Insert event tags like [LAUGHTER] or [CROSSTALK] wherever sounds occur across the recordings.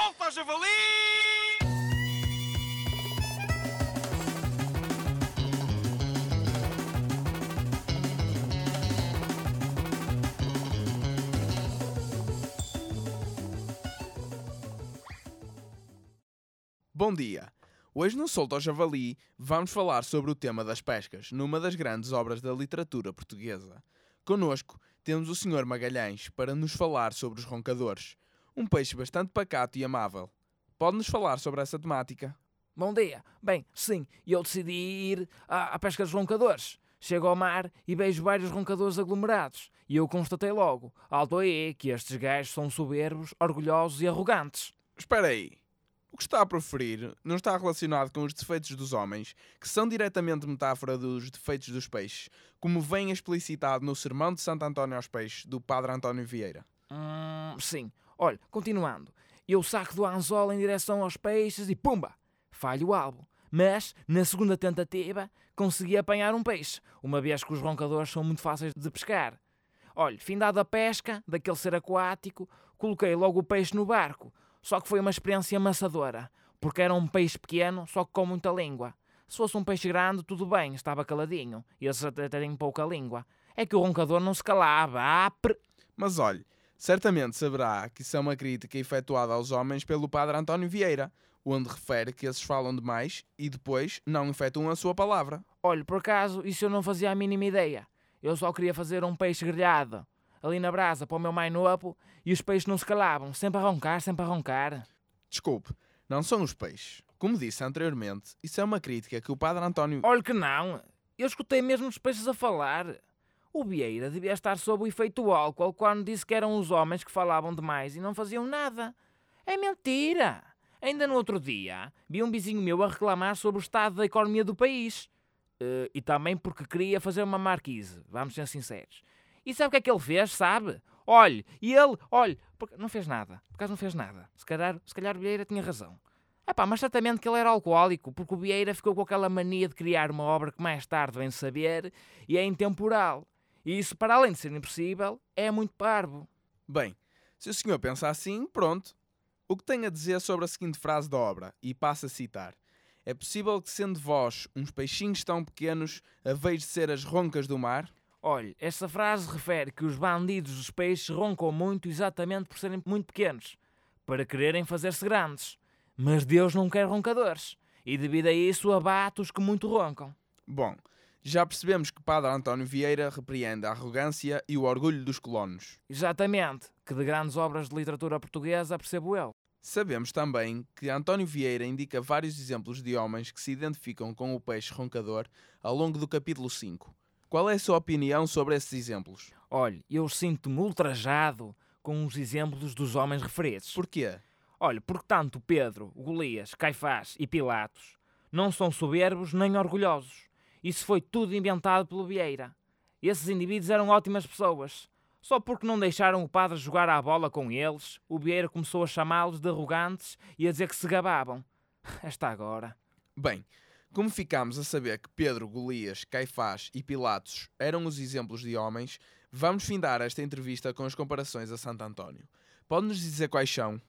Solta javali! Bom dia! Hoje no Solto ao Javali vamos falar sobre o tema das pescas, numa das grandes obras da literatura portuguesa. Conosco temos o Sr. Magalhães para nos falar sobre os roncadores, um peixe bastante pacato e amável. Pode-nos falar sobre essa temática? Bom dia. Bem, sim, eu decidi ir à, à pesca dos roncadores. Chego ao mar e vejo vários roncadores aglomerados. E eu constatei logo, alto aí, que estes gajos são soberbos, orgulhosos e arrogantes. Espera aí. O que está a proferir não está relacionado com os defeitos dos homens, que são diretamente metáfora dos defeitos dos peixes, como vem explicitado no Sermão de Santo António aos Peixes, do Padre António Vieira. Hum, sim. Olha, continuando. Eu saco do anzol em direção aos peixes e pumba! Falho o alvo. Mas, na segunda tentativa, consegui apanhar um peixe, uma vez que os roncadores são muito fáceis de pescar. Olha, findada a pesca, daquele ser aquático, coloquei logo o peixe no barco. Só que foi uma experiência amassadora, porque era um peixe pequeno, só que com muita língua. Se fosse um peixe grande, tudo bem, estava caladinho. E esses até têm pouca língua. É que o roncador não se calava. Ah, pre... Mas olhe, certamente saberá que isso é uma crítica efetuada aos homens pelo padre António Vieira, onde refere que esses falam demais e depois não efetuam a sua palavra. Olha, por acaso, isso eu não fazia a mínima ideia. Eu só queria fazer um peixe grelhado, ali na brasa, para o meu mais novo, e os peixes não se calavam, sempre a roncar, sempre a roncar. Desculpe, não são os peixes. Como disse anteriormente, isso é uma crítica que o padre António... Olha que não, eu escutei mesmo os peixes a falar. O Vieira devia estar sob o efeito álcool quando disse que eram os homens que falavam demais e não faziam nada. É mentira! Ainda no outro dia, vi um vizinho meu a reclamar sobre o estado da economia do país. Eh, e também porque queria fazer uma marquise, vamos ser sinceros. E sabe o que é que ele fez, sabe? Olhe, e ele, olhe, porque não fez nada. Por acaso não fez nada. Se calhar, se calhar o Vieira tinha razão. Epá, mas certamente que ele era alcoólico, porque o Vieira ficou com aquela mania de criar uma obra que mais tarde vem saber e é intemporal. E isso, para além de ser impossível, é muito parvo. Bem, se o senhor pensa assim, pronto. O que tem a dizer sobre a seguinte frase da obra? E passa a citar. É possível que, sendo vós uns peixinhos tão pequenos, haveis de ser as roncas do mar? Olhe, esta frase refere que os bandidos dos peixes roncam muito exatamente por serem muito pequenos, para quererem fazer-se grandes. Mas Deus não quer roncadores, e devido a isso abate os que muito roncam. Bom, já percebemos que Padre António Vieira repreende a arrogância e o orgulho dos colonos. Exatamente, que de grandes obras de literatura portuguesa percebo eu. Sabemos também que António Vieira indica vários exemplos de homens que se identificam com o peixe roncador ao longo do capítulo 5. Qual é a sua opinião sobre esses exemplos? Olhe, eu sinto-me ultrajado com os exemplos dos homens referidos. Porquê? Olha, porque tanto Pedro, Golias, Caifás e Pilatos não são soberbos nem orgulhosos. Isso foi tudo inventado pelo Vieira. Esses indivíduos eram ótimas pessoas. Só porque não deixaram o padre jogar à bola com eles, o Vieira começou a chamá-los de arrogantes e a dizer que se gabavam. [LAUGHS] Esta agora. Bem, como ficámos a saber que Pedro, Golias, Caifás e Pilatos eram os exemplos de homens, vamos findar esta entrevista com as comparações a Santo António. Pode-nos dizer quais são?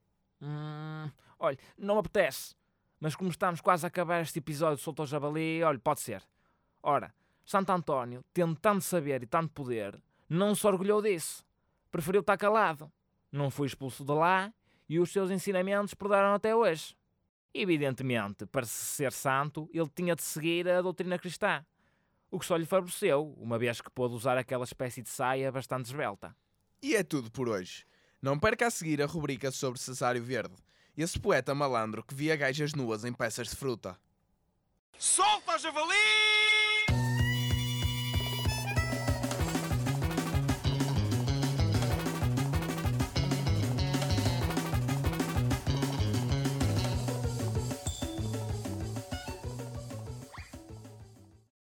Hum, olha, não apetece. Mas como estamos quase a acabar este episódio de Soltou Jabali, olha, pode ser. Ora, Santo António, tendo tanto saber e tanto poder, não se orgulhou disso. Preferiu estar calado. Não foi expulso de lá e os seus ensinamentos perderam até hoje. Evidentemente, para se ser santo, ele tinha de seguir a doutrina cristã. O que só lhe favoreceu, uma vez que pôde usar aquela espécie de saia bastante esbelta. E é tudo por hoje. Não perca a seguir a rubrica sobre Cesário Verde, esse poeta malandro que via gajas nuas em peças de fruta. Solta javali!